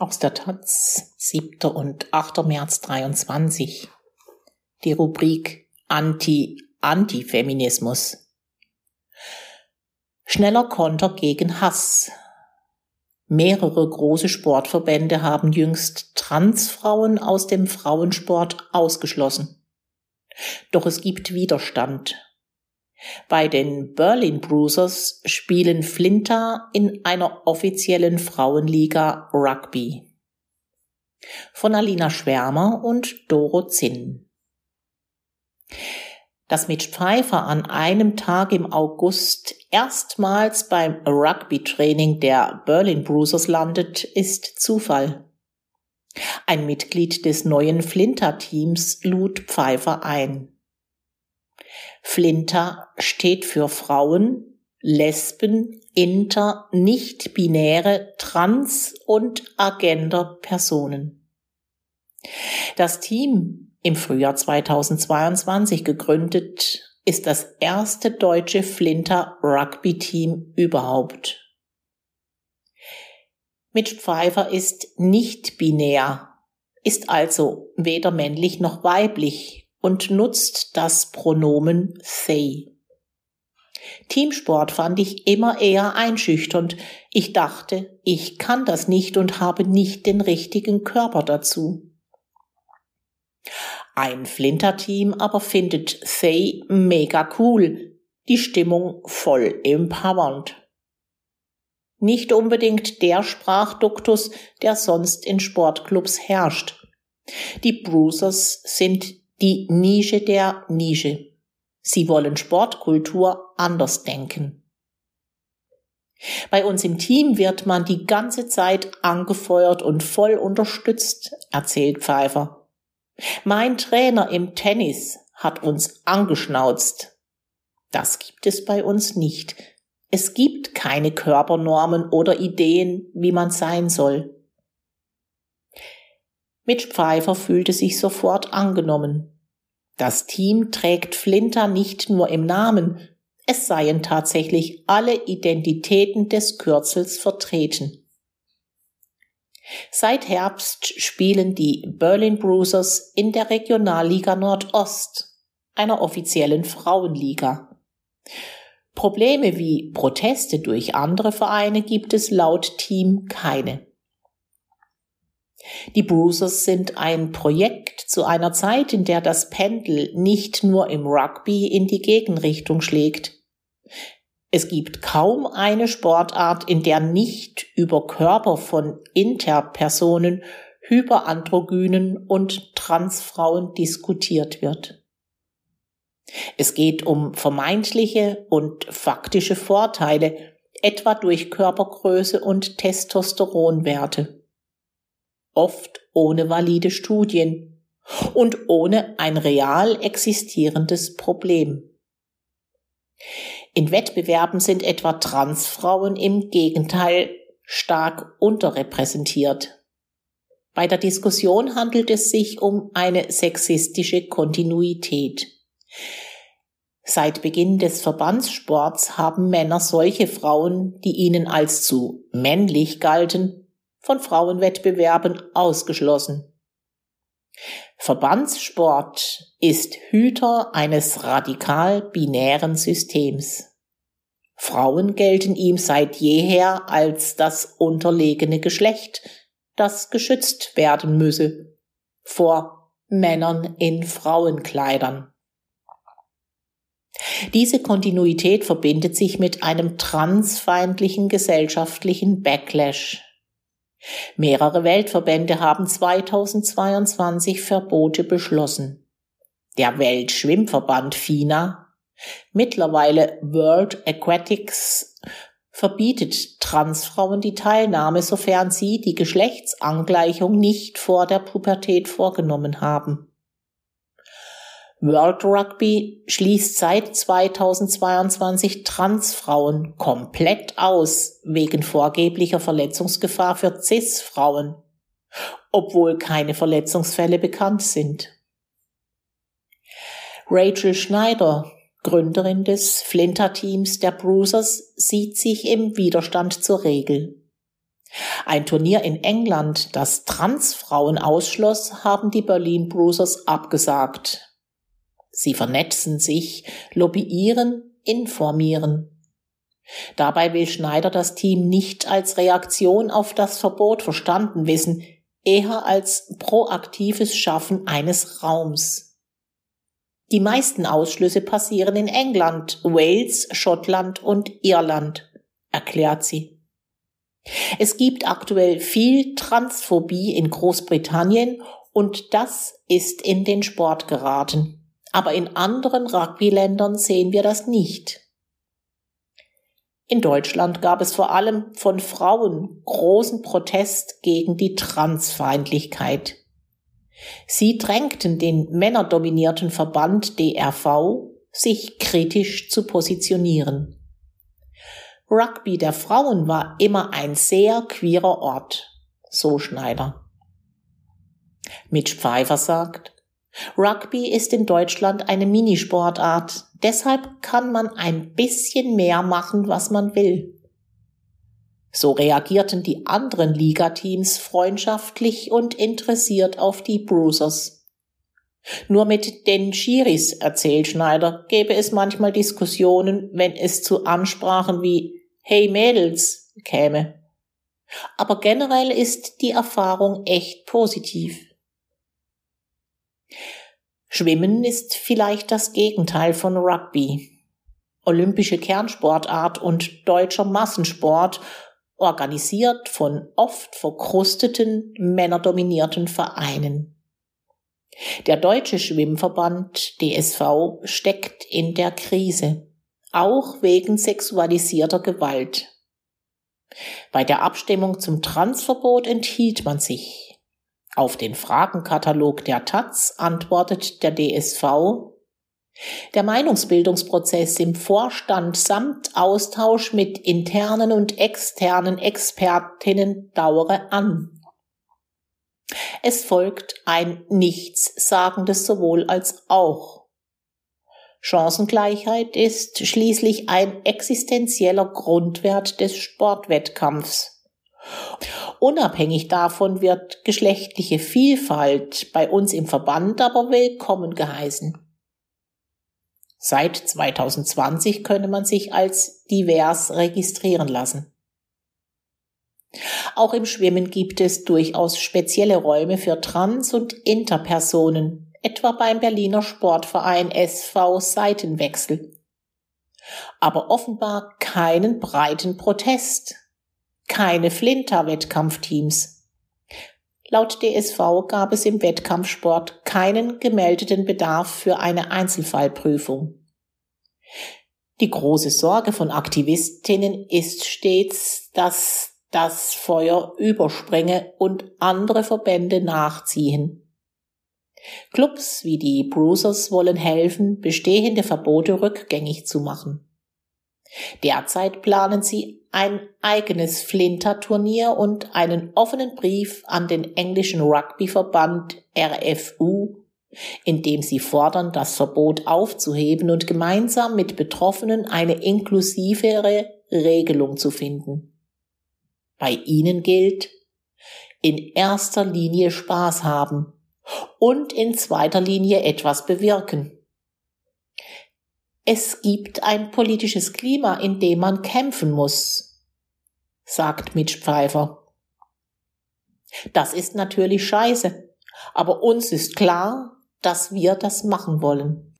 Aus der Taz, 7. und 8. März 23. Die Rubrik Anti-Antifeminismus. Schneller Konter gegen Hass. Mehrere große Sportverbände haben jüngst Transfrauen aus dem Frauensport ausgeschlossen. Doch es gibt Widerstand. Bei den Berlin Bruisers spielen Flinter in einer offiziellen Frauenliga Rugby. Von Alina Schwärmer und Doro Zinn. Dass Mitch Pfeiffer an einem Tag im August erstmals beim Rugby-Training der Berlin Bruisers landet, ist Zufall. Ein Mitglied des neuen Flinter-Teams lud Pfeiffer ein. Flinter steht für Frauen, Lesben, Inter, nicht-binäre, trans- und Agender-Personen. Das Team, im Frühjahr 2022 gegründet, ist das erste deutsche Flinter Rugby-Team überhaupt. Mitch Pfeiffer ist nicht binär, ist also weder männlich noch weiblich und nutzt das Pronomen they. Teamsport fand ich immer eher einschüchternd. Ich dachte, ich kann das nicht und habe nicht den richtigen Körper dazu. Ein Flinter-Team aber findet They mega cool, die Stimmung voll empowernd. Nicht unbedingt der Sprachduktus, der sonst in Sportclubs herrscht. Die Bruisers sind die Nische der Nische. Sie wollen Sportkultur anders denken. Bei uns im Team wird man die ganze Zeit angefeuert und voll unterstützt, erzählt Pfeiffer. Mein Trainer im Tennis hat uns angeschnauzt. Das gibt es bei uns nicht. Es gibt keine Körpernormen oder Ideen, wie man sein soll. Mitch Pfeiffer fühlte sich sofort angenommen. Das Team trägt Flinter nicht nur im Namen, es seien tatsächlich alle Identitäten des Kürzels vertreten. Seit Herbst spielen die Berlin Bruisers in der Regionalliga Nordost, einer offiziellen Frauenliga. Probleme wie Proteste durch andere Vereine gibt es laut Team keine. Die Bruisers sind ein Projekt zu einer Zeit, in der das Pendel nicht nur im Rugby in die Gegenrichtung schlägt. Es gibt kaum eine Sportart, in der nicht über Körper von Interpersonen, Hyperandrogynen und Transfrauen diskutiert wird. Es geht um vermeintliche und faktische Vorteile, etwa durch Körpergröße und Testosteronwerte oft ohne valide Studien und ohne ein real existierendes Problem. In Wettbewerben sind etwa Transfrauen im Gegenteil stark unterrepräsentiert. Bei der Diskussion handelt es sich um eine sexistische Kontinuität. Seit Beginn des Verbandssports haben Männer solche Frauen, die ihnen als zu männlich galten, von Frauenwettbewerben ausgeschlossen. Verbandssport ist Hüter eines radikal binären Systems. Frauen gelten ihm seit jeher als das unterlegene Geschlecht, das geschützt werden müsse vor Männern in Frauenkleidern. Diese Kontinuität verbindet sich mit einem transfeindlichen gesellschaftlichen Backlash. Mehrere Weltverbände haben 2022 Verbote beschlossen. Der Weltschwimmverband FINA, mittlerweile World Aquatics, verbietet Transfrauen die Teilnahme, sofern sie die Geschlechtsangleichung nicht vor der Pubertät vorgenommen haben. World Rugby schließt seit 2022 Transfrauen komplett aus wegen vorgeblicher Verletzungsgefahr für CIS-Frauen, obwohl keine Verletzungsfälle bekannt sind. Rachel Schneider, Gründerin des Flinter-Teams der Bruisers, sieht sich im Widerstand zur Regel. Ein Turnier in England, das Transfrauen ausschloss, haben die Berlin Bruisers abgesagt. Sie vernetzen sich, lobbyieren, informieren. Dabei will Schneider das Team nicht als Reaktion auf das Verbot verstanden wissen, eher als proaktives Schaffen eines Raums. Die meisten Ausschlüsse passieren in England, Wales, Schottland und Irland, erklärt sie. Es gibt aktuell viel Transphobie in Großbritannien und das ist in den Sport geraten. Aber in anderen Rugby-Ländern sehen wir das nicht. In Deutschland gab es vor allem von Frauen großen Protest gegen die Transfeindlichkeit. Sie drängten den männerdominierten Verband DRV, sich kritisch zu positionieren. Rugby der Frauen war immer ein sehr queerer Ort, so Schneider. Mitch Pfeiffer sagt, Rugby ist in Deutschland eine Minisportart, deshalb kann man ein bisschen mehr machen, was man will. So reagierten die anderen Ligateams freundschaftlich und interessiert auf die Bruisers. Nur mit den Schiris, erzählt Schneider, gäbe es manchmal Diskussionen, wenn es zu Ansprachen wie Hey Mädels käme. Aber generell ist die Erfahrung echt positiv. Schwimmen ist vielleicht das Gegenteil von Rugby. Olympische Kernsportart und deutscher Massensport, organisiert von oft verkrusteten, männerdominierten Vereinen. Der Deutsche Schwimmverband DSV steckt in der Krise, auch wegen sexualisierter Gewalt. Bei der Abstimmung zum Transverbot enthielt man sich. Auf den Fragenkatalog der Taz antwortet der DSV, der Meinungsbildungsprozess im Vorstand samt Austausch mit internen und externen Expertinnen dauere an. Es folgt ein Nichtssagendes sowohl als auch. Chancengleichheit ist schließlich ein existenzieller Grundwert des Sportwettkampfs. Unabhängig davon wird geschlechtliche Vielfalt bei uns im Verband aber willkommen geheißen. Seit 2020 könne man sich als divers registrieren lassen. Auch im Schwimmen gibt es durchaus spezielle Räume für Trans- und Interpersonen, etwa beim Berliner Sportverein SV Seitenwechsel. Aber offenbar keinen breiten Protest keine Flinter-Wettkampfteams. Laut DSV gab es im Wettkampfsport keinen gemeldeten Bedarf für eine Einzelfallprüfung. Die große Sorge von Aktivistinnen ist stets, dass das Feuer überspringe und andere Verbände nachziehen. Clubs wie die Bruisers wollen helfen, bestehende Verbote rückgängig zu machen. Derzeit planen sie ein eigenes Flinter-Turnier und einen offenen Brief an den englischen Rugbyverband RFU, in dem sie fordern, das Verbot aufzuheben und gemeinsam mit Betroffenen eine inklusivere Regelung zu finden. Bei ihnen gilt, in erster Linie Spaß haben und in zweiter Linie etwas bewirken. Es gibt ein politisches Klima, in dem man kämpfen muss, sagt Mitch Pfeiffer. Das ist natürlich scheiße, aber uns ist klar, dass wir das machen wollen.